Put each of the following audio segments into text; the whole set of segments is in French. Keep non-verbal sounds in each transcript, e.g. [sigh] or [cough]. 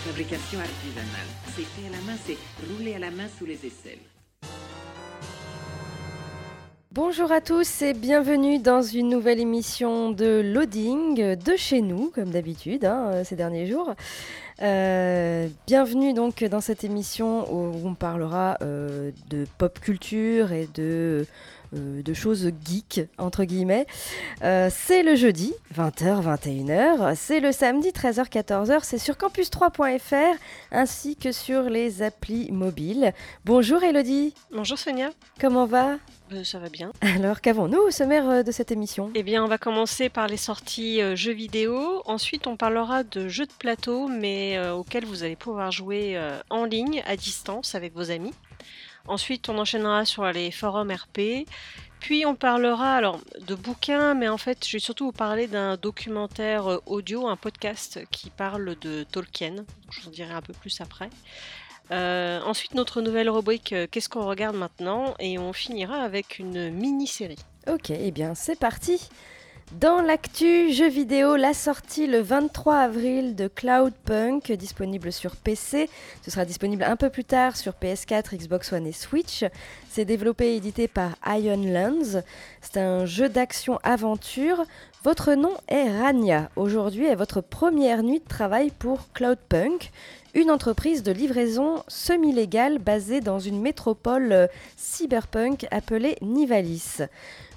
Fabrication artisanale. C'est fait à la main, c'est roulé à la main sous les aisselles. Bonjour à tous et bienvenue dans une nouvelle émission de Loading de chez nous, comme d'habitude, hein, ces derniers jours. Euh, bienvenue donc dans cette émission où on parlera euh, de pop culture et de, de choses geek, entre guillemets. Euh, c'est le jeudi, 20h, 21h. C'est le samedi, 13h, 14h. C'est sur campus3.fr ainsi que sur les applis mobiles. Bonjour Elodie, Bonjour Sonia, comment va? Euh, ça va bien. Alors qu'avons-nous au sommaire euh, de cette émission? Eh bien, on va commencer par les sorties euh, jeux vidéo. Ensuite, on parlera de jeux de plateau, mais euh, auxquels vous allez pouvoir jouer euh, en ligne, à distance, avec vos amis. Ensuite, on enchaînera sur les forums RP. Puis, on parlera alors de bouquins, mais en fait, je vais surtout vous parler d'un documentaire euh, audio, un podcast qui parle de Tolkien. Je vous en dirai un peu plus après. Euh, ensuite, notre nouvelle rubrique euh, Qu'est-ce qu'on regarde maintenant? Et on finira avec une mini-série. Ok, eh bien c'est parti dans l'actu jeux vidéo, la sortie le 23 avril de Cloudpunk, disponible sur PC. Ce sera disponible un peu plus tard sur PS4, Xbox One et Switch. C'est développé et édité par Ion Lands. C'est un jeu d'action-aventure. Votre nom est Rania. Aujourd'hui est votre première nuit de travail pour Cloudpunk, une entreprise de livraison semi-légale basée dans une métropole euh, cyberpunk appelée Nivalis.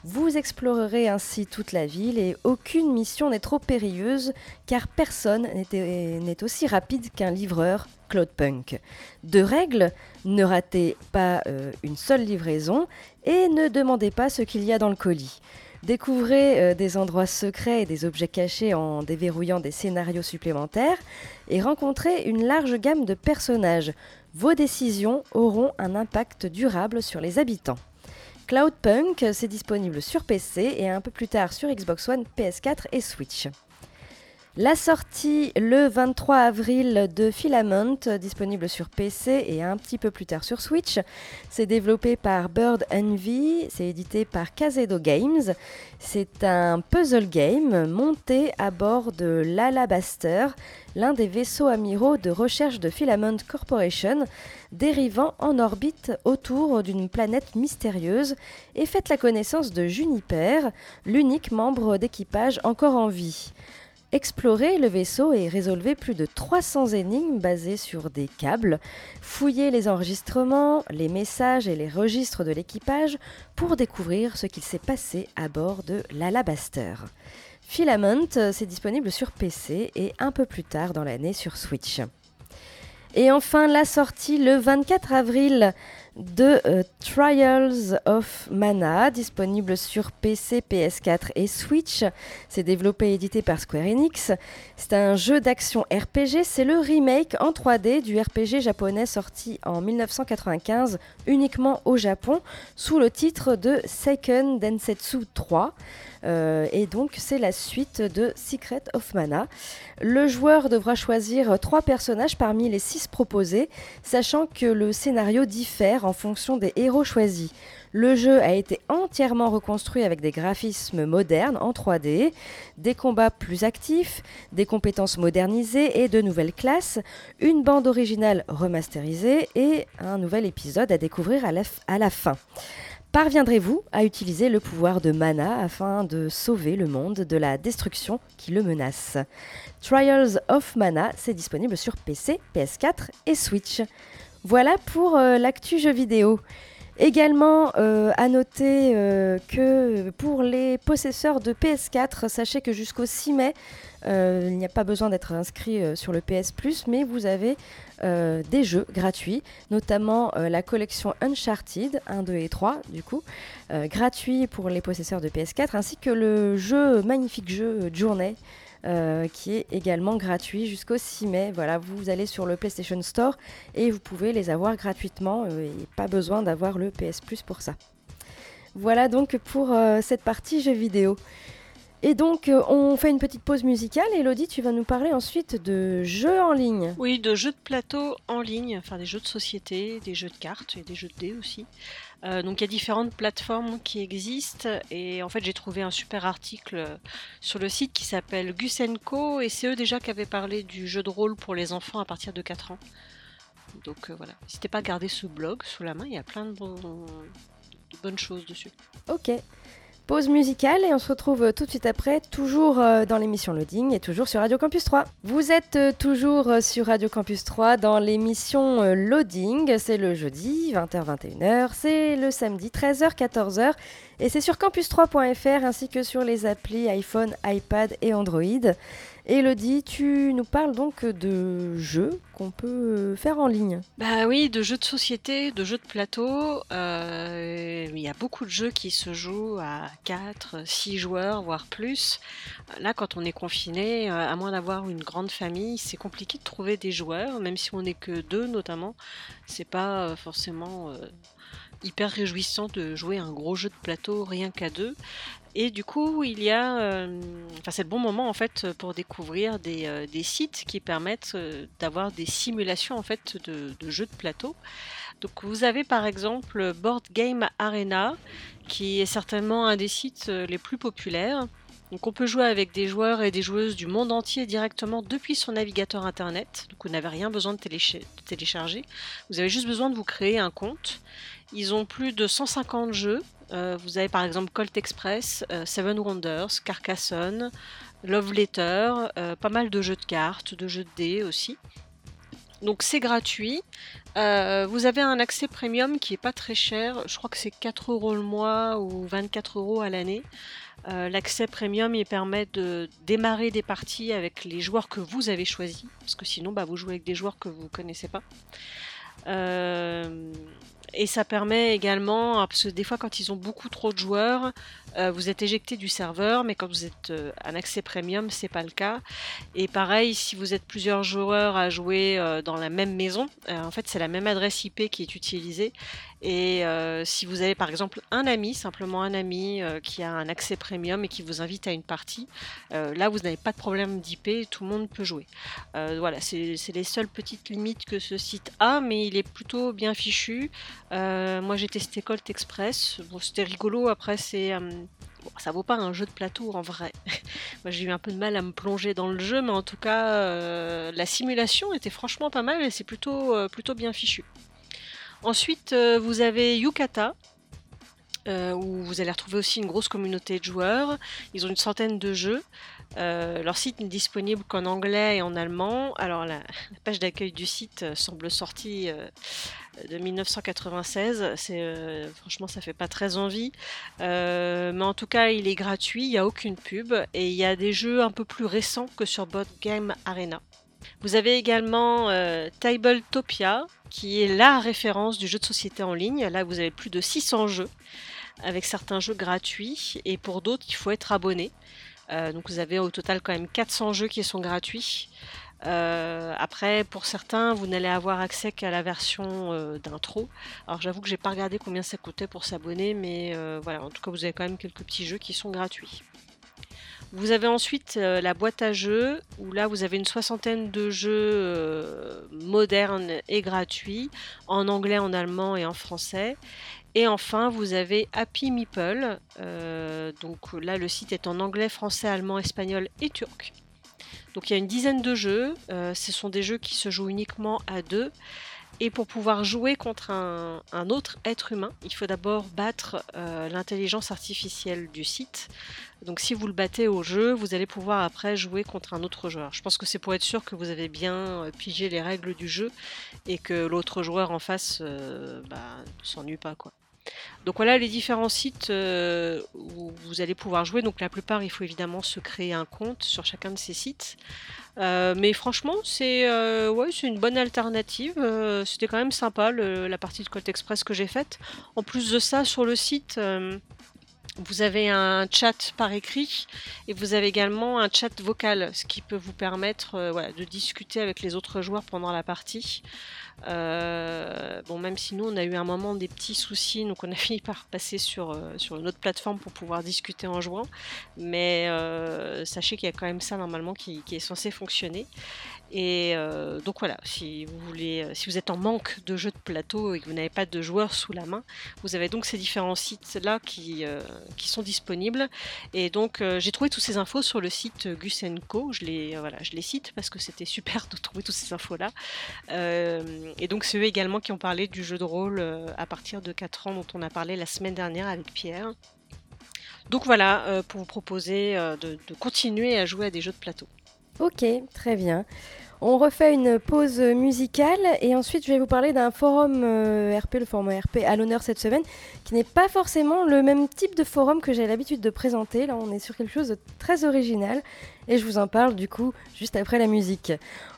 Vous explorerez ainsi toute la ville et aucune mission n'est trop périlleuse car personne n'est n'est aussi rapide qu'un livreur Cloudpunk. De règles, ne ratez pas euh, une seule livraison et ne demandez pas ce qu'il y a dans le colis. Découvrez euh, des endroits secrets et des objets cachés en déverrouillant des scénarios supplémentaires et rencontrez une large gamme de personnages. Vos décisions auront un impact durable sur les habitants. Cloudpunk, c'est disponible sur PC et un peu plus tard sur Xbox One, PS4 et Switch. La sortie le 23 avril de Filament, disponible sur PC et un petit peu plus tard sur Switch. C'est développé par Bird Envy, c'est édité par Kazedo Games. C'est un puzzle game monté à bord de l'Alabaster, l'un des vaisseaux amiraux de recherche de Filament Corporation, dérivant en orbite autour d'une planète mystérieuse, et faites la connaissance de Juniper, l'unique membre d'équipage encore en vie. Explorez le vaisseau et résolvez plus de 300 énigmes basées sur des câbles. Fouillez les enregistrements, les messages et les registres de l'équipage pour découvrir ce qu'il s'est passé à bord de l'Alabaster. Filament, euh, c'est disponible sur PC et un peu plus tard dans l'année sur Switch. Et enfin, la sortie le 24 avril de euh, Trials of Mana, disponible sur PC, PS4 et Switch. C'est développé et édité par Square Enix. C'est un jeu d'action RPG, c'est le remake en 3D du RPG japonais sorti en 1995 uniquement au Japon sous le titre de Seiken Densetsu 3. Euh, et donc c'est la suite de Secret of Mana. Le joueur devra choisir trois personnages parmi les six proposés, sachant que le scénario diffère en fonction des héros choisis. Le jeu a été entièrement reconstruit avec des graphismes modernes en 3D, des combats plus actifs, des compétences modernisées et de nouvelles classes, une bande originale remasterisée et un nouvel épisode à découvrir à la, à la fin. Parviendrez-vous à utiliser le pouvoir de mana afin de sauver le monde de la destruction qui le menace? Trials of Mana, c'est disponible sur PC, PS4 et Switch. Voilà pour euh, l'actu jeu vidéo. Également, euh, à noter euh, que pour les possesseurs de PS4, sachez que jusqu'au 6 mai, euh, il n'y a pas besoin d'être inscrit sur le PS Plus, mais vous avez des jeux gratuits, notamment la collection Uncharted 1, 2 et 3, du coup, gratuit pour les possesseurs de PS4, ainsi que le jeu, magnifique jeu Journey euh, qui est également gratuit jusqu'au 6 mai. Voilà, vous allez sur le PlayStation Store et vous pouvez les avoir gratuitement euh, et pas besoin d'avoir le PS Plus pour ça. Voilà donc pour euh, cette partie jeux vidéo. Et donc, euh, on fait une petite pause musicale. Elodie, tu vas nous parler ensuite de jeux en ligne. Oui, de jeux de plateau en ligne, enfin des jeux de société, des jeux de cartes et des jeux de dés aussi. Euh, donc il y a différentes plateformes qui existent et en fait j'ai trouvé un super article sur le site qui s'appelle Gusenko et c'est eux déjà qui avaient parlé du jeu de rôle pour les enfants à partir de 4 ans. Donc euh, voilà, n'hésitez pas à garder ce blog sous la main, il y a plein de, de bonnes choses dessus. Ok. Pause musicale et on se retrouve tout de suite après, toujours euh, dans l'émission Loading et toujours sur Radio Campus 3. Vous êtes euh, toujours euh, sur Radio Campus 3 dans l'émission Loading, c'est le jeudi 20h-21h, c'est le samedi 13h-14h et c'est sur campus3.fr ainsi que sur les applis iPhone, iPad et Android. Elodie, tu nous parles donc de jeux qu'on peut faire en ligne. Bah oui, de jeux de société, de jeux de plateau. euh, il y a beaucoup de jeux qui se jouent à 4, 6 joueurs, voire plus. Là, quand on est confiné, euh, à moins d'avoir une grande famille, c'est compliqué de trouver des joueurs, même si on n'est que deux notamment. C'est pas euh, forcément hyper réjouissant de jouer un gros jeu de plateau rien qu'à deux. Et du coup, il y a, euh, c'est le bon moment en fait pour découvrir des, euh, des sites qui permettent euh, d'avoir des simulations en fait de, jeux de plateau. Donc, vous avez par exemple Board Game Arena, qui est certainement un des sites les plus populaires. Donc, on peut jouer avec des joueurs et des joueuses du monde entier directement depuis son navigateur internet. Donc, vous n'avez rien besoin de télécharger. Vous avez juste besoin de vous créer un compte. Ils ont plus de 150 jeux. Euh, vous avez par exemple Colt Express, euh, Seven Wonders, Carcassonne, Love Letter, euh, pas mal de jeux de cartes, de jeux de dés aussi. Donc c'est gratuit. Vous avez un accès premium qui est pas très cher. Je crois que c'est 4 euros le mois ou 24 euros à l'année. L'accès premium il permet de démarrer des parties avec les joueurs que vous avez choisis, parce que sinon bah, vous jouez avec des joueurs que vous connaissez pas. Et ça permet également, ah, parce que des fois quand ils ont beaucoup trop de joueurs, euh, vous êtes éjecté du serveur, mais quand vous êtes euh, un accès premium, c'est pas le cas. Et pareil, si vous êtes plusieurs joueurs à jouer euh, dans la même maison, en fait c'est la même adresse IP qui est utilisée. Et si vous avez par exemple un ami, simplement un ami qui a un accès premium et qui vous invite à une partie, là vous n'avez pas de problème d'IP, tout le monde peut jouer. Voilà, c'est les seules petites limites que ce site a, mais il est plutôt bien fichu. Euh, moi j'ai testé Colt Express, bon, c'était rigolo, après c'est... euh, ça vaut pas un jeu de plateau en vrai. [laughs] moi j'ai eu un peu de mal à me plonger dans le jeu, mais en tout cas euh, la simulation était franchement pas mal et c'est plutôt, euh, plutôt bien fichu. Ensuite vous avez Yukata. où vous allez retrouver aussi une grosse communauté de joueurs. Ils ont une centaine de jeux. Leur site n'est disponible qu'en anglais et en allemand. Alors la, page d'accueil du site semble sortie de 1996. C'est euh, franchement ça fait pas très envie. Euh, mais en tout cas il est gratuit, il n'y a aucune pub et il y a des jeux un peu plus récents que sur Board Game Arena. Vous avez également euh, Tabletopia qui est la référence du jeu de société en ligne. Là vous avez plus de 600 jeux avec certains jeux gratuits et pour d'autres il faut être abonné. Donc vous avez au total quand même 400 jeux qui sont gratuits. Euh, après, pour certains, vous n'allez avoir accès qu'à la version euh, d'intro. Alors j'avoue que j'ai pas regardé combien ça coûtait pour s'abonner, mais euh, voilà, en tout cas vous avez quand même quelques petits jeux qui sont gratuits. Vous avez ensuite la boîte à jeux, où là vous avez une soixantaine de jeux modernes et gratuits, en anglais, en allemand et en français. Et enfin, vous avez Happy Meeple. Donc là, le site est en anglais, français, allemand, espagnol et turc. Donc il y a une dizaine de jeux. Euh, ce sont des jeux qui se jouent uniquement à deux. Et pour pouvoir jouer contre un, autre être humain, il faut d'abord battre euh, l'intelligence artificielle du site. Donc si vous le battez au jeu, vous allez pouvoir après jouer contre un autre joueur. Je pense que c'est pour être sûr que vous avez bien euh, pigé les règles du jeu et que l'autre joueur en face euh, bah, ne s'ennuie pas. Donc voilà les différents sites euh, où vous allez pouvoir jouer. Donc la plupart, il faut évidemment se créer un compte sur chacun de ces sites. Euh, mais franchement, c'est euh, c'est une bonne alternative. C'était quand même sympa la partie de Colt Express que j'ai faite. En plus de ça, sur le site, Vous avez un chat par écrit et vous avez également un chat vocal, ce qui peut vous permettre euh, voilà, de discuter avec les autres joueurs pendant la partie. Euh, bon, même si nous, on a eu un moment des petits soucis, donc on a [laughs] fini par passer sur, euh, sur une autre plateforme pour pouvoir discuter en jouant. Mais euh, sachez qu'il y a quand même ça normalement qui, qui est censé fonctionner. Et euh, donc voilà, si vous voulez, si vous êtes en manque de jeux de plateau et que vous n'avez pas de joueurs sous la main, vous avez donc ces différents sites là qui, euh, qui sont disponibles. Et donc euh, j'ai trouvé toutes ces infos sur le site Gus Co. Je les voilà, je les cite parce que c'était super [laughs] de trouver toutes ces infos là. et donc c'est eux également qui ont parlé du jeu de rôle euh, à partir de 4 ans dont on a parlé la semaine dernière avec Pierre. Donc voilà, euh, pour vous proposer euh, de continuer à jouer à des jeux de plateau. Ok, très bien. On refait une pause musicale et ensuite je vais vous parler d'un forum euh, RP, le forum RP à l'honneur cette semaine, qui n'est pas forcément le même type de forum que j'ai l'habitude de présenter. Là, on est sur quelque chose de très original et je vous en parle du coup juste après la musique.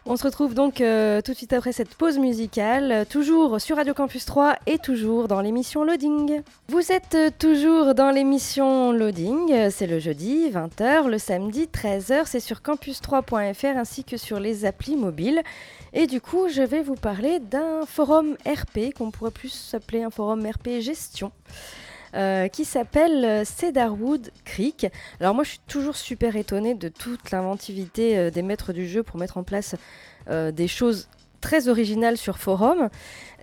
On se retrouve donc euh, tout de suite après cette pause musicale, toujours sur Radio Campus 3 et toujours dans l'émission Loading. Vous êtes toujours dans l'émission Loading, c'est le jeudi 20h, le samedi 13h, c'est sur campus3.fr ainsi que sur les applis mobiles. Et du coup, je vais vous parler d'un forum RP qu'on pourrait plus s'appeler un forum RP gestion. Euh, qui s'appelle euh, Cedarwood Creek. Alors moi je suis toujours super étonnée de toute l'inventivité euh, des maîtres du jeu pour mettre en place des choses très originales sur forum.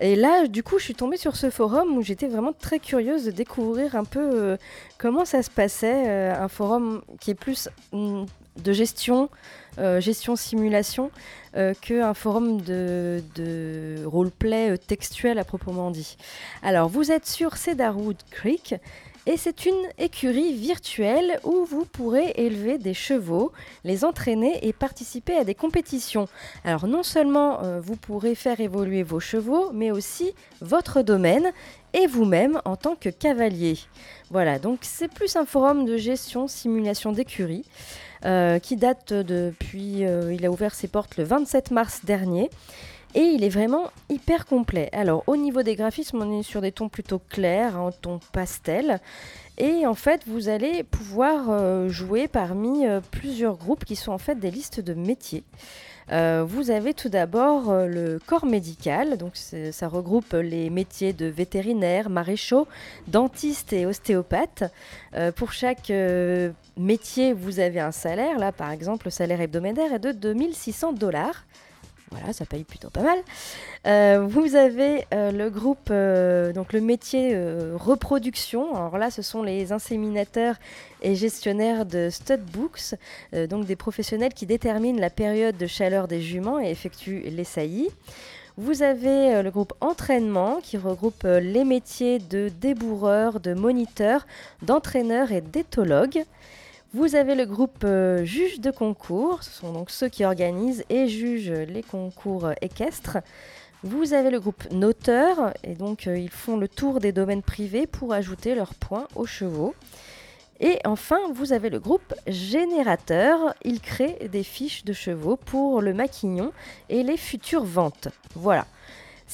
Et là du coup je suis tombée sur ce forum où j'étais vraiment très curieuse de découvrir un peu comment ça se passait, un forum qui est plus mm, de gestion, euh, gestion simulation, euh, qu'un forum de, roleplay euh, textuel à proprement dit. Alors, vous êtes sur Cedarwood Creek et c'est une écurie virtuelle où vous pourrez élever des chevaux, les entraîner et participer à des compétitions. Alors, non seulement vous pourrez faire évoluer vos chevaux, mais aussi votre domaine et vous-même en tant que cavalier. Voilà, donc c'est plus un forum de gestion, simulation d'écurie. Euh, qui date depuis, euh, il a ouvert ses portes le 27 mars dernier. Et il est vraiment hyper complet. Alors au niveau des graphismes, on est sur des tons plutôt clairs, en ton pastel. Et en fait, vous allez pouvoir euh, jouer parmi plusieurs groupes qui sont en fait des listes de métiers. Euh, vous avez tout d'abord euh, le corps médical, donc ça regroupe les métiers de vétérinaire, maréchaux, dentiste et ostéopathe. Euh, pour chaque métier, vous avez un salaire. Là, par exemple, le salaire hebdomadaire est de 2600 dollars. Voilà, ça paye plutôt pas mal. Euh, vous avez euh, le groupe, euh, donc le métier reproduction. Alors là, ce sont les inséminateurs et gestionnaires de stud books, donc des professionnels qui déterminent la période de chaleur des juments et effectuent les saillies. Vous avez le groupe entraînement qui regroupe les métiers de débourreur, de moniteur, d'entraîneur et d'éthologue. Vous avez le groupe euh, juge de concours, ce sont donc ceux qui organisent et jugent les concours équestres. Vous avez le groupe noteur, et donc euh, ils font le tour des domaines privés pour ajouter leurs points aux chevaux. Et enfin, vous avez le groupe générateur, il crée des fiches de chevaux pour le maquignon et les futures ventes. Voilà.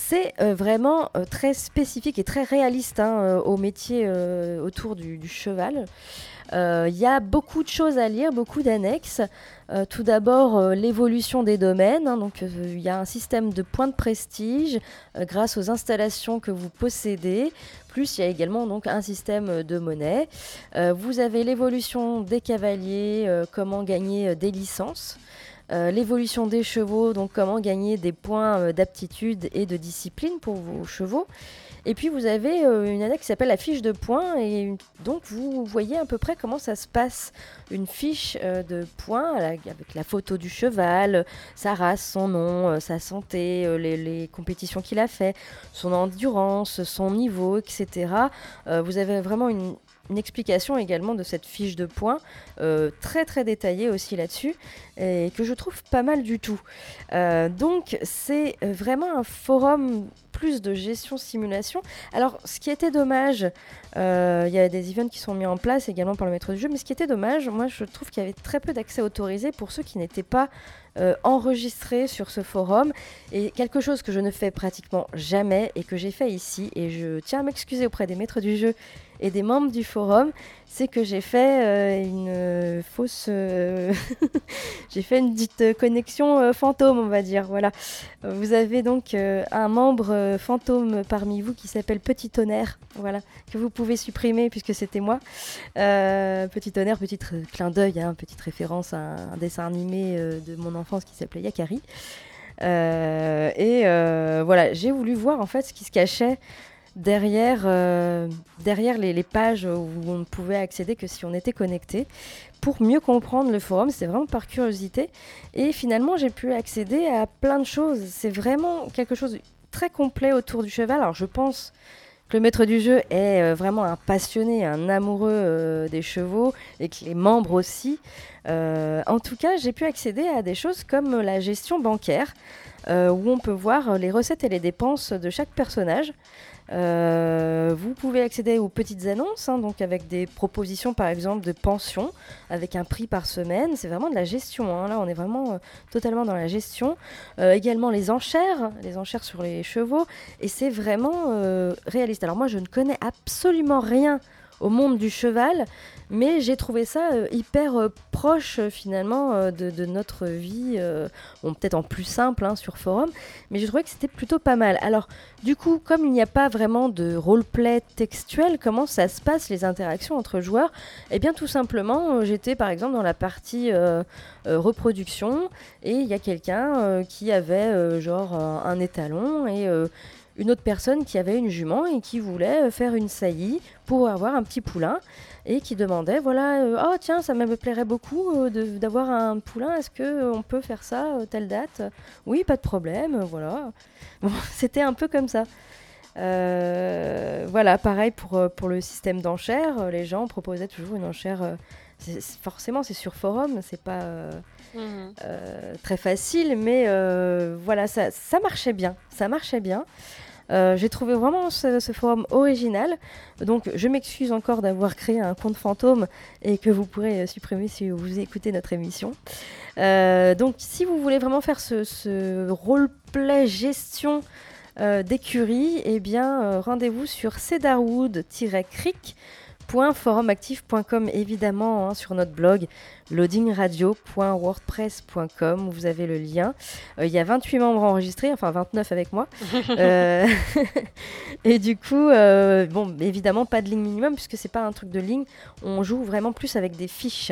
C'est euh, vraiment euh, très spécifique et très réaliste hein, euh, au métier autour du, cheval. Il y a beaucoup de choses à lire, beaucoup d'annexes. Tout d'abord, l'évolution des domaines. hein, il y a un système de points de prestige grâce aux installations que vous possédez. Plus, il y a également un système de monnaie. Vous avez l'évolution des cavaliers, comment gagner des licences. Euh, l'évolution des chevaux, donc comment gagner des points euh, d'aptitude et de discipline pour vos chevaux. Et puis vous avez euh, une annexe qui s'appelle la fiche de points et donc vous voyez à peu près comment ça se passe. Une fiche de points avec la photo du cheval, sa race, son nom, sa santé, les, compétitions qu'il a fait, son endurance, son niveau, etc. Vous avez vraiment une, une explication également de cette fiche de points, euh, très très détaillée aussi là-dessus, et que je trouve pas mal du tout. Euh, donc c'est vraiment un forum plus de gestion simulation. Alors ce qui était dommage, euh, il y a des events qui sont mis en place également par le maître du jeu, mais ce qui était dommage, moi je trouve qu'il y avait très peu d'accès autorisé pour ceux qui n'étaient pas enregistrés sur ce forum. Et quelque chose que je ne fais pratiquement jamais et que j'ai fait ici, et je tiens à m'excuser auprès des maîtres du jeu et des membres du forum, c'est que j'ai fait euh, une fausse. euh, [laughs] j'ai fait une petite connexion euh, fantôme, on va dire. Voilà. Vous avez donc un membre fantôme parmi vous qui s'appelle Petit Tonnerre. Voilà. Que vous pouvez supprimer puisque c'était moi. Petit Tonnerre, petit clin d'œil, hein, petite référence à un, un dessin animé de mon enfance qui s'appelait Yakari. Et voilà, j'ai voulu voir en fait ce qui se cachait derrière, euh, les, pages où on ne pouvait accéder que si on était connecté pour mieux comprendre le forum. C'est vraiment par curiosité. Et finalement, j'ai pu accéder à plein de choses. C'est vraiment quelque chose de très complet autour du cheval. Alors, je pense que le maître du jeu est euh, vraiment un passionné, un amoureux euh, des chevaux et que les membres aussi. En tout cas, j'ai pu accéder à des choses comme la gestion bancaire, où on peut voir les recettes et les dépenses de chaque personnage. Euh, vous pouvez accéder aux petites annonces, hein, donc avec des propositions par exemple de pension, avec un prix par semaine. C'est vraiment de la gestion. hein. Là, on est vraiment euh, totalement dans la gestion. Euh, également les enchères, les enchères sur les chevaux, et c'est vraiment réaliste. Alors moi, je ne connais absolument rien au monde du cheval, mais j'ai trouvé ça euh, hyper euh, proche euh, finalement de, notre vie, peut-être en plus simple hein, sur forum, mais j'ai trouvé que c'était plutôt pas mal. Alors du coup, comme il n'y a pas vraiment de roleplay textuel, comment ça se passe les interactions entre joueurs? Eh bien tout simplement, j'étais par exemple dans la partie reproduction et il y a quelqu'un qui avait genre un, étalon et une autre personne qui avait une jument et qui voulait faire une saillie pour avoir un petit poulain et qui demandait voilà euh, oh tiens ça me plairait beaucoup euh, de- d'avoir un poulain est-ce que euh, on peut faire ça euh, telle date? Oui pas de problème voilà [laughs] bon, c'était un peu comme ça voilà pareil pour, pour le système d'enchères les gens proposaient toujours une enchère forcément c'est sur forum c'est pas Mhm. très facile, mais voilà, ça, ça marchait bien. Ça marchait bien. Euh, J'ai trouvé vraiment ce, forum original. Donc, je m'excuse encore d'avoir créé un compte fantôme et que vous pourrez supprimer si vous écoutez notre émission. Euh, donc, si vous voulez vraiment faire ce, roleplay gestion euh, d'écurie, eh bien, rendez-vous sur cedarwood-creek .forumactif.com évidemment hein, sur notre blog loadingradio.wordpress.com où vous avez le lien. Euh, Il y a 28 membres enregistrés, enfin 29 avec moi. [laughs] Euh, [laughs] et du coup, euh, bon, évidemment pas de ligne minimum puisque c'est pas un truc de ligne. On joue vraiment plus avec des fiches.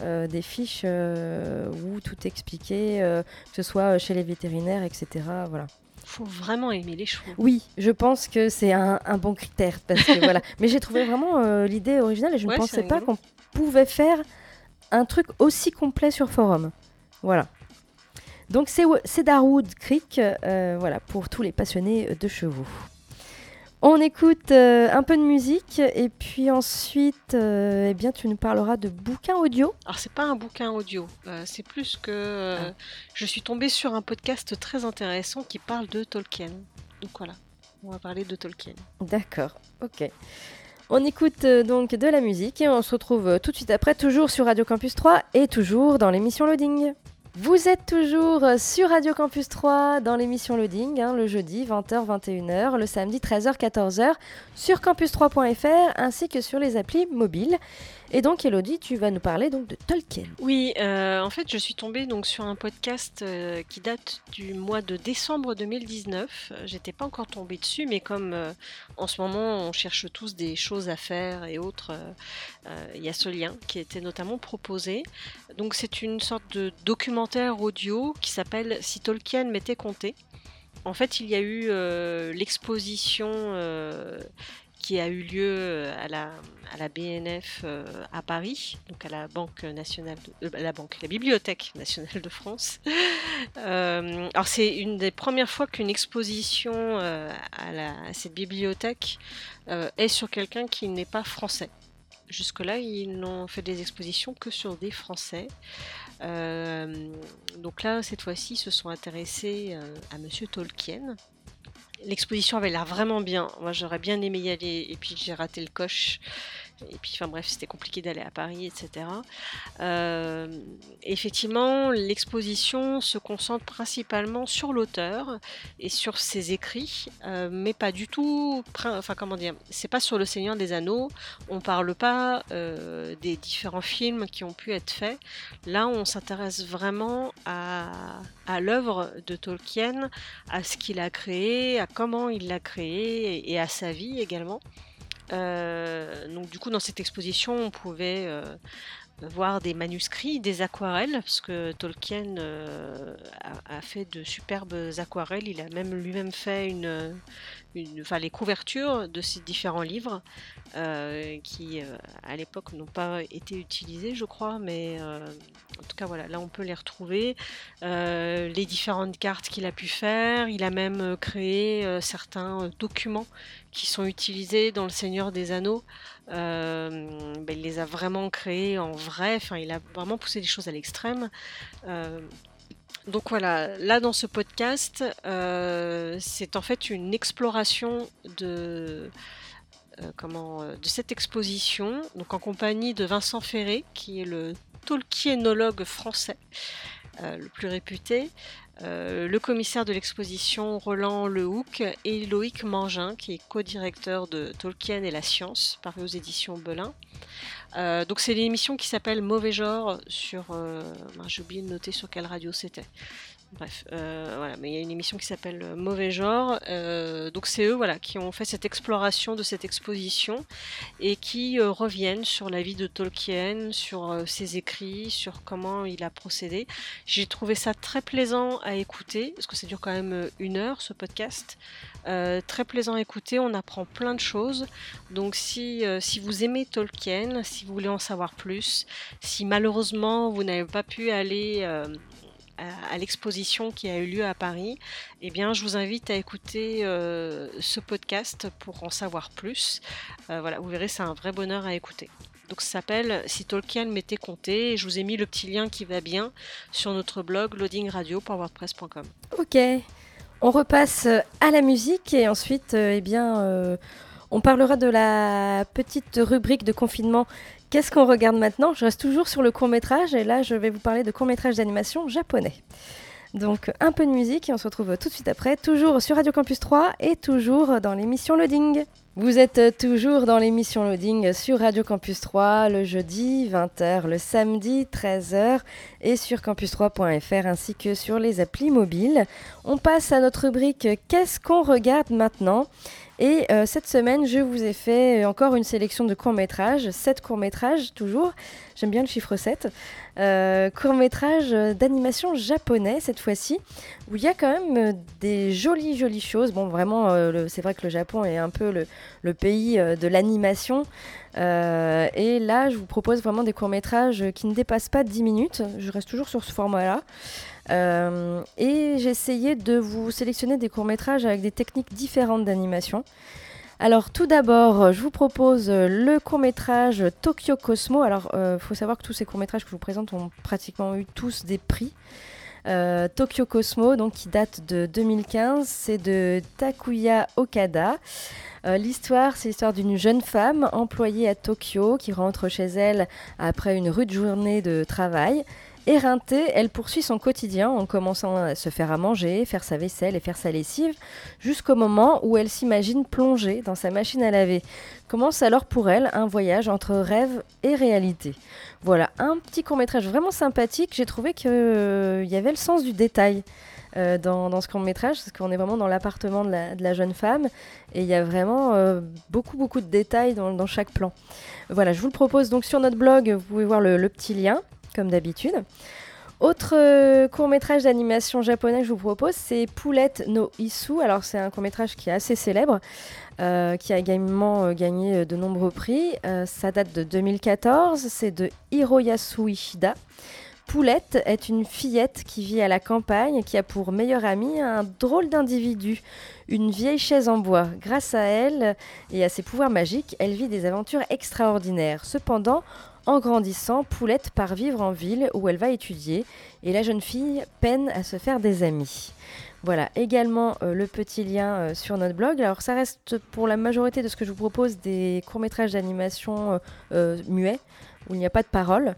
des fiches où tout est expliqué, que ce soit chez les vétérinaires, etc. Voilà. Faut vraiment aimer les chevaux. Oui, je pense que c'est un, un bon critère parce que [laughs] voilà. Mais j'ai trouvé vraiment euh, l'idée originale et je ne pensais pas qu'on pouvait faire un truc aussi complet sur forum. Voilà. Donc c'est c'est Darwood Creek, euh, voilà pour tous les passionnés de chevaux. On écoute euh, un peu de musique et puis ensuite, euh, eh bien, tu nous parleras de bouquins audio. Alors c'est pas un bouquin audio, euh, c'est plus que euh, je suis tombée sur un podcast très intéressant qui parle de Tolkien. Donc voilà, on va parler de Tolkien. D'accord, ok. On écoute donc de la musique et on se retrouve tout de suite après, toujours sur Radio Campus 3 et toujours dans l'émission Loading. Vous êtes toujours sur Radio Campus 3 dans l'émission Loading, hein, le jeudi 20h, 21h, le samedi 13h, 14h, sur campus3.fr ainsi que sur les applis mobiles. Et donc Elodie, tu vas nous parler donc de Tolkien. Oui, euh, en fait, je suis tombée donc sur un podcast euh, qui date du mois de décembre 2019. Euh, J'étais pas encore tombée dessus, mais comme euh, en ce moment on cherche tous des choses à faire et autres, il y a ce lien qui était notamment proposé. Donc c'est une sorte de documentaire audio qui s'appelle Si Tolkien m'était compté. En fait, il y a eu l'exposition qui a eu lieu euh, à la, à la BNF euh, à Paris, donc à la Banque nationale, euh, la banque, la Bibliothèque nationale de France. [laughs] Alors c'est une des premières fois qu'une exposition à, cette bibliothèque est sur quelqu'un qui n'est pas français. Jusque-là, ils n'ont fait des expositions que sur des Français. Donc là, cette fois-ci, ils se sont intéressés à Monsieur Tolkien. L'exposition avait l'air vraiment bien. Moi, j'aurais bien aimé y aller, et puis j'ai raté le coche. Et puis, enfin bref, c'était compliqué d'aller à Paris, etc. Euh, effectivement, l'exposition se concentre principalement sur l'auteur et sur ses écrits, euh, mais pas du tout. Enfin, comment dire C'est pas sur le Seigneur des Anneaux. On parle pas euh, des différents films qui ont pu être faits. Là, on s'intéresse vraiment à, à l'œuvre de Tolkien, à ce qu'il a créé, à comment il l'a créé et à sa vie également. Euh, donc du coup, dans cette exposition, on pouvait euh, voir des manuscrits, des aquarelles, parce que Tolkien euh, a, fait de superbes aquarelles. Il a même lui-même fait une, enfin, les couvertures de ces différents livres qui, à l'époque, n'ont pas été utilisés, je crois, mais en tout cas, voilà, là, on peut les retrouver. les différentes cartes qu'il a pu faire. Il a même créé certains documents qui sont utilisés dans Le Seigneur des Anneaux. Euh, ben, il les a vraiment créés en vrai. Enfin, il a vraiment poussé les choses à l'extrême. Euh, donc voilà, là dans ce podcast, euh, c'est en fait une exploration de comment de cette exposition, donc en compagnie de Vincent Ferré, qui est le Tolkienologue français le plus réputé, euh, le commissaire de l'exposition Roland Lehoucq et Loïc Mangin, qui est co-directeur de Tolkien et la science, paru aux éditions Belin. Euh, donc c'est l'émission qui s'appelle Mauvais genre sur... Euh, j'ai oublié de noter sur quelle radio c'était. Bref, euh, voilà, mais il y a une émission qui s'appelle euh, Mauvais genre. Euh, donc c'est eux, voilà, qui ont fait cette exploration de cette exposition et qui reviennent sur la vie de Tolkien, sur ses écrits, sur comment il a procédé. J'ai trouvé ça très plaisant à écouter parce que ça dure quand même une heure ce podcast. très plaisant à écouter, on apprend plein de choses. Donc si, si vous aimez Tolkien, si vous voulez en savoir plus, si malheureusement vous n'avez pas pu aller à, l'exposition qui a eu lieu à Paris, eh bien, je vous invite à écouter euh, ce podcast pour en savoir plus. Euh, voilà, vous verrez, c'est un vrai bonheur à écouter. Donc ça s'appelle Si Tolkien m'était compté. Je vous ai mis le petit lien qui va bien sur notre blog loadingradio.wordpress.com. Ok, on repasse à la musique et ensuite, euh, eh bien, on parlera de la petite rubrique de confinement Qu'est-ce qu'on regarde maintenant Je reste toujours sur le court métrage et là je vais vous parler de court métrage d'animation japonais. Donc un peu de musique et on se retrouve tout de suite après, toujours sur Radio Campus 3 et toujours dans l'émission Loading. Vous êtes toujours dans l'émission Loading sur Radio Campus 3 le jeudi 20h, le samedi 13h et sur campus3.fr ainsi que sur les applis mobiles. On passe à notre rubrique Qu'est-ce qu'on regarde maintenant? Et euh, cette semaine, je vous ai fait encore une sélection de courts-métrages, 7 courts-métrages toujours, j'aime bien le chiffre 7, euh, courts-métrages d'animation japonais cette fois-ci, où il y a quand même euh, des jolies jolies choses. Bon, vraiment, c'est vrai que le Japon est un peu le, pays de l'animation. et là, je vous propose vraiment des courts-métrages qui ne dépassent pas 10 minutes. Je reste toujours sur ce format-là. Euh, et j'ai essayé de vous sélectionner des courts-métrages avec des techniques différentes d'animation. Alors tout d'abord, je vous propose le court-métrage Tokyo Cosmo. Alors il euh, faut savoir que tous ces courts-métrages que je vous présente ont pratiquement eu tous des prix. Euh, Tokyo Cosmo, donc qui date de 2015, c'est de Takuya Okada. l'histoire, c'est l'histoire d'une jeune femme employée à Tokyo qui rentre chez elle après une rude journée de travail. Éreintée, elle poursuit son quotidien en commençant à se faire à manger, faire sa vaisselle et faire sa lessive, jusqu'au moment où elle s'imagine plonger dans sa machine à laver. Commence alors pour elle un voyage entre rêve et réalité. Voilà, un petit court métrage vraiment sympathique. J'ai trouvé qu'il euh, y avait le sens du détail. Euh, dans, ce court métrage, parce qu'on est vraiment dans l'appartement de, la, jeune femme, et il y a vraiment euh, beaucoup beaucoup de détails dans, chaque plan. Voilà, je vous le propose donc sur notre blog, vous pouvez voir le petit lien comme d'habitude. Autre euh, court métrage d'animation japonais que je vous propose, c'est Poulette no Isu. Alors c'est un court métrage qui est assez célèbre, euh, qui a également euh, gagné de nombreux prix. ça date de 2014, c'est de Hiroyasu Ishida. Poulette est une fillette qui vit à la campagne et qui a pour meilleur ami un drôle d'individu, une vieille chaise en bois. Grâce à elle et à ses pouvoirs magiques, elle vit des aventures extraordinaires. Cependant, en grandissant, Poulette part vivre en ville où elle va étudier et la jeune fille peine à se faire des amis. Voilà, également euh, le petit lien euh, sur notre blog. Alors ça reste pour la majorité de ce que je vous propose des courts-métrages d'animation euh, muets, où il n'y a pas de parole.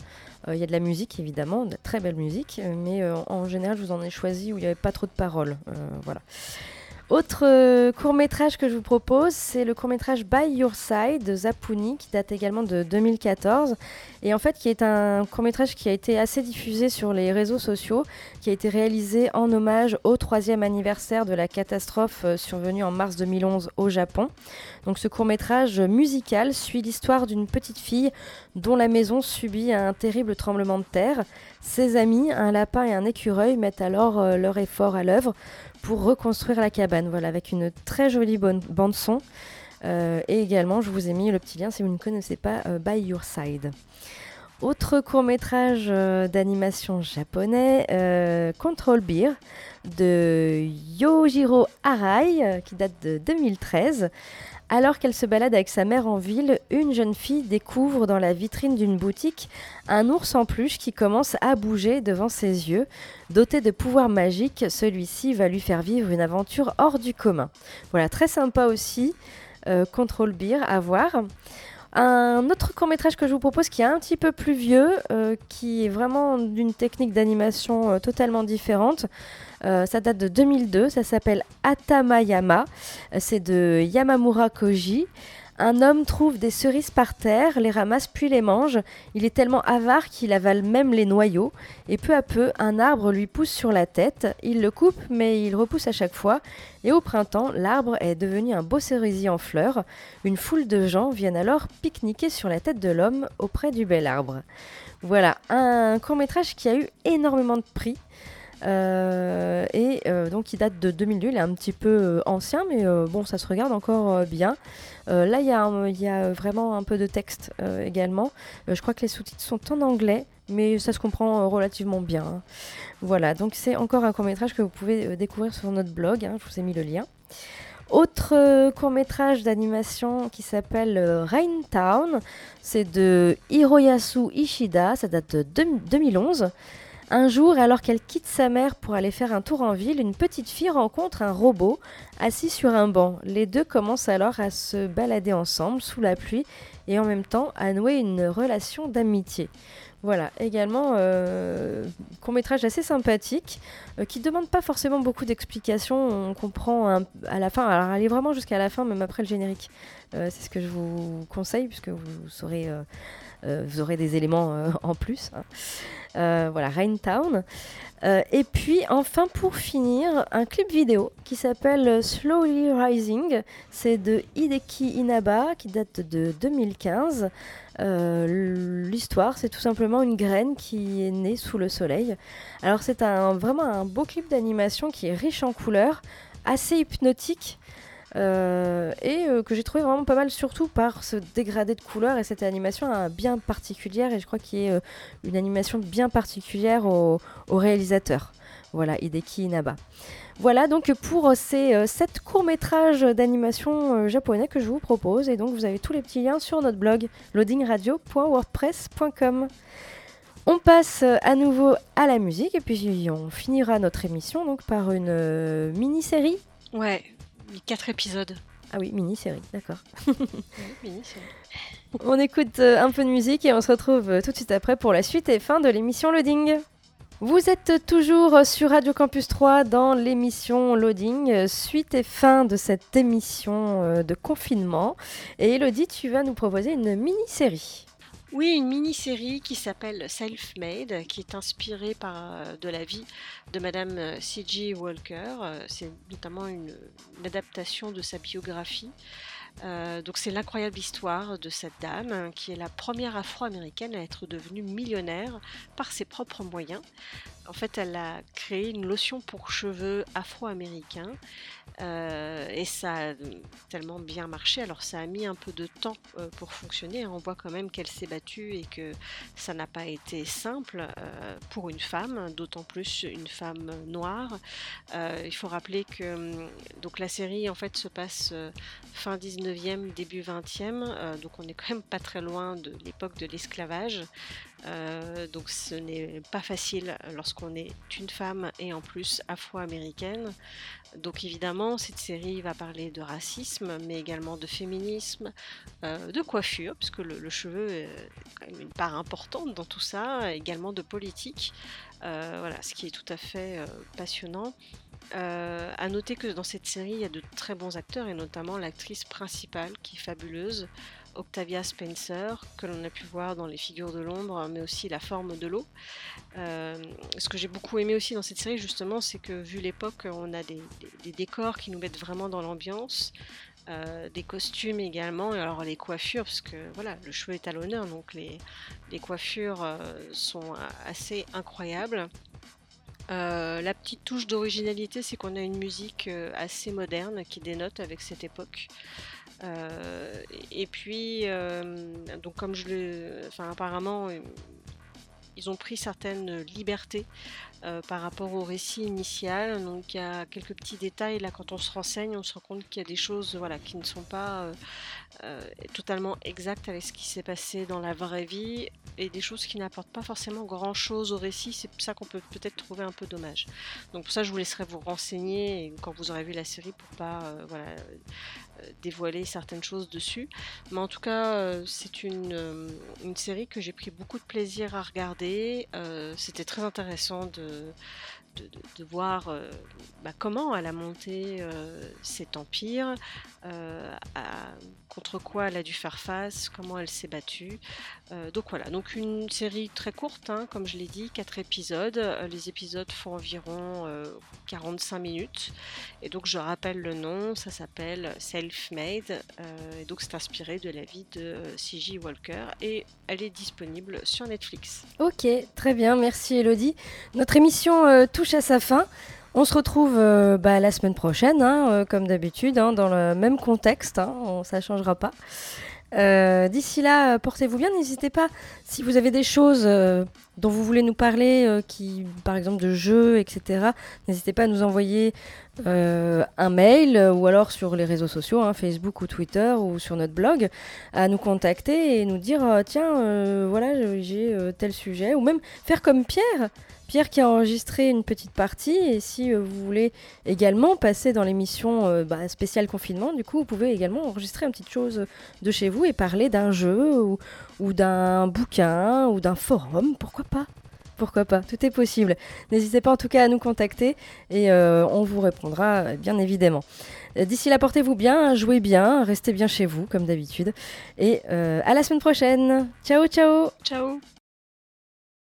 Euh, Il y a de la musique évidemment, de très belle musique, mais euh, en général je vous en ai choisi où il n'y avait pas trop de paroles. Euh, voilà. Autre euh, court-métrage que je vous propose, c'est le court-métrage By Your Side de Zapuni, qui date également de 2014, et en fait qui est un court-métrage qui a été assez diffusé sur les réseaux sociaux, qui a été réalisé en hommage au troisième anniversaire de la catastrophe euh, survenue en mars 2011 au Japon. Donc ce court-métrage musical suit l'histoire d'une petite fille dont la maison subit un terrible tremblement de terre. Ses amis, un lapin et un écureuil, mettent alors euh, leur effort à l'œuvre pour reconstruire la cabane. Voilà, avec une très jolie bande son. Euh, et également, je vous ai mis le petit lien si vous ne connaissez pas euh, By Your Side. Autre court métrage d'animation japonais, euh, Control Beer de Yojiro Arai, euh, qui date de 2013. Alors qu'elle se balade avec sa mère en ville, une jeune fille découvre dans la vitrine d'une boutique un ours en peluche qui commence à bouger devant ses yeux. Doté de pouvoirs magiques, celui-ci va lui faire vivre une aventure hors du commun. Voilà, très sympa aussi. Euh, Control Beer à voir. Un autre court métrage que je vous propose qui est un petit peu plus vieux, euh, qui est vraiment d'une technique d'animation euh, totalement différente. Euh, ça date de 2002, ça s'appelle Atamayama, c'est de Yamamura Koji. Un homme trouve des cerises par terre, les ramasse puis les mange. Il est tellement avare qu'il avale même les noyaux. Et peu à peu, un arbre lui pousse sur la tête. Il le coupe, mais il repousse à chaque fois. Et au printemps, l'arbre est devenu un beau cerisier en fleurs. Une foule de gens viennent alors pique-niquer sur la tête de l'homme auprès du bel arbre. Voilà, un court métrage qui a eu énormément de prix. Euh, et euh, donc il date de 2002, il est un petit peu euh, ancien, mais bon, ça se regarde encore bien. Là, il y, a vraiment un peu de texte également. Je crois que les sous-titres sont en anglais, mais ça se comprend relativement bien. hein. Voilà, donc c'est encore un court métrage que vous pouvez découvrir sur notre blog, hein, je vous ai mis le lien. Autre court métrage d'animation qui s'appelle Rain Town, c'est de Hiroyasu Ishida, ça date de deux- 2011. Un jour, alors qu'elle quitte sa mère pour aller faire un tour en ville, une petite fille rencontre un robot assis sur un banc. Les deux commencent alors à se balader ensemble sous la pluie et en même temps à nouer une relation d'amitié. Voilà, également euh, court métrage assez sympathique euh, qui demande pas forcément beaucoup d'explications. On comprend à la fin, alors allez vraiment jusqu'à la fin, même après le générique. Euh, C'est ce que je vous conseille puisque vous saurez, euh, euh, aurez des éléments en plus. hein. Euh, voilà, Rain Town. Euh, et puis enfin pour finir, un clip vidéo qui s'appelle Slowly Rising. C'est de Hideki Inaba qui date de 2015. Euh, L'histoire, c'est tout simplement une graine qui est née sous le soleil. Alors c'est un, vraiment un beau clip d'animation qui est riche en couleurs, assez hypnotique. Euh, et euh, que j'ai trouvé vraiment pas mal surtout par ce dégradé de couleurs et cette animation euh, bien particulière et je crois qu'il y a euh, une animation bien particulière au, au réalisateur. Voilà, Hideki Inaba. Voilà donc pour ces sept courts-métrages d'animation japonais que je vous propose. Et donc vous avez tous les petits liens sur notre blog loadingradio.wordpress.com. On passe à nouveau à la musique et puis on finira notre émission donc par une mini-série. Ouais, quatre épisodes. Ah oui, mini-série, d'accord. On écoute euh, un peu de musique et on se retrouve euh, tout de suite après pour la suite et fin de l'émission Loading. Vous êtes toujours sur Radio Campus 3 dans l'émission Loading, euh, suite et fin de cette émission de confinement. Et Elodie, tu vas nous proposer une mini-série. Oui, une mini-série qui s'appelle Self-Made, qui est inspirée par euh, de la vie de Madame euh, C.G. Walker. Euh, C'est notamment une, adaptation de sa biographie. Donc c'est l'incroyable histoire de cette dame hein, qui est la première afro-américaine à être devenue millionnaire par ses propres moyens. En fait, elle a créé une lotion pour cheveux afro-américains euh, et ça a tellement bien marché. Alors ça a mis un peu de temps euh, pour fonctionner. On voit quand même qu'elle s'est battue et que ça n'a pas été simple euh, pour une femme, d'autant plus une femme noire. Il faut rappeler que hum, donc la série en fait se passe fin 19 19e, début 20e, euh, donc on est quand même pas très loin de l'époque de l'esclavage. Euh, donc ce n'est pas facile lorsqu'on est une femme et en plus afro-américaine. Donc évidemment, cette série va parler de racisme, mais également de féminisme, euh, de coiffure, puisque le, le, cheveu est quand même une part importante dans tout ça, également de politique. Euh, voilà, ce qui est tout à fait euh, passionnant. Euh, à noter que dans cette série, il y a de très bons acteurs, et notamment l'actrice principale qui est fabuleuse, Octavia Spencer, que l'on a pu voir dans Les Figures de l'ombre, mais aussi La forme de l'eau. Euh, ce que j'ai beaucoup aimé aussi dans cette série, justement, c'est que vu l'époque, on a des, décors qui nous mettent vraiment dans l'ambiance. Euh, des costumes également, et alors les coiffures, parce que voilà, le cheveu est à l'honneur, donc les, coiffures euh, sont assez incroyables. Euh, la petite touche d'originalité, c'est qu'on a une musique euh, assez moderne qui dénote avec cette époque. Euh, et, et, puis, donc comme je le, enfin apparemment, ils ont pris certaines libertés euh, par rapport au récit initial. Donc il y a quelques petits détails là quand on se renseigne, on se rend compte qu'il y a des choses voilà qui ne sont pas euh, euh, totalement exactes avec ce qui s'est passé dans la vraie vie et des choses qui n'apportent pas forcément grand chose au récit. C'est ça qu'on peut peut-être trouver un peu dommage. Donc pour ça je vous laisserai vous renseigner quand vous aurez vu la série pour pas dévoiler certaines choses dessus. Mais en tout cas, c'est une, une, série que j'ai pris beaucoup de plaisir à regarder. C'était très intéressant de, de, voir euh, bah, comment elle a monté euh, cet empire, euh, contre quoi elle a dû faire face, comment elle s'est battue. Donc voilà, donc une série très courte, hein, comme je l'ai dit, 4 épisodes. les épisodes font environ 45 minutes. Et donc je rappelle le nom, ça s'appelle Self-Made. et donc c'est inspiré de la vie de C.J. Walker et elle est disponible sur Netflix. Ok, très bien, merci Elodie. Notre émission euh, touche à sa fin. On se retrouve euh, bah, la semaine prochaine, hein, euh, comme d'habitude, hein, dans le même contexte, on, ça ne changera pas. Euh, D'ici là, portez-vous bien. N'hésitez pas, si vous avez des choses euh, dont vous voulez nous parler, euh, qui, par exemple de jeux, etc., n'hésitez pas à nous envoyer euh, un mail ou alors sur les réseaux sociaux, hein, Facebook ou Twitter ou sur notre blog, à nous contacter et nous dire tiens, voilà, j'ai tel sujet, ou même faire comme Pierre. Pierre qui a enregistré une petite partie et si euh, vous voulez également passer dans l'émission euh, bah, spéciale confinement, du coup vous pouvez également enregistrer une petite chose de chez vous et parler d'un jeu ou, d'un bouquin ou d'un forum, pourquoi pas? Pourquoi pas, tout est possible. N'hésitez pas en tout cas à nous contacter et euh, on vous répondra bien évidemment. D'ici là, portez-vous bien, jouez bien, restez bien chez vous comme d'habitude et à la semaine prochaine. Ciao ciao Ciao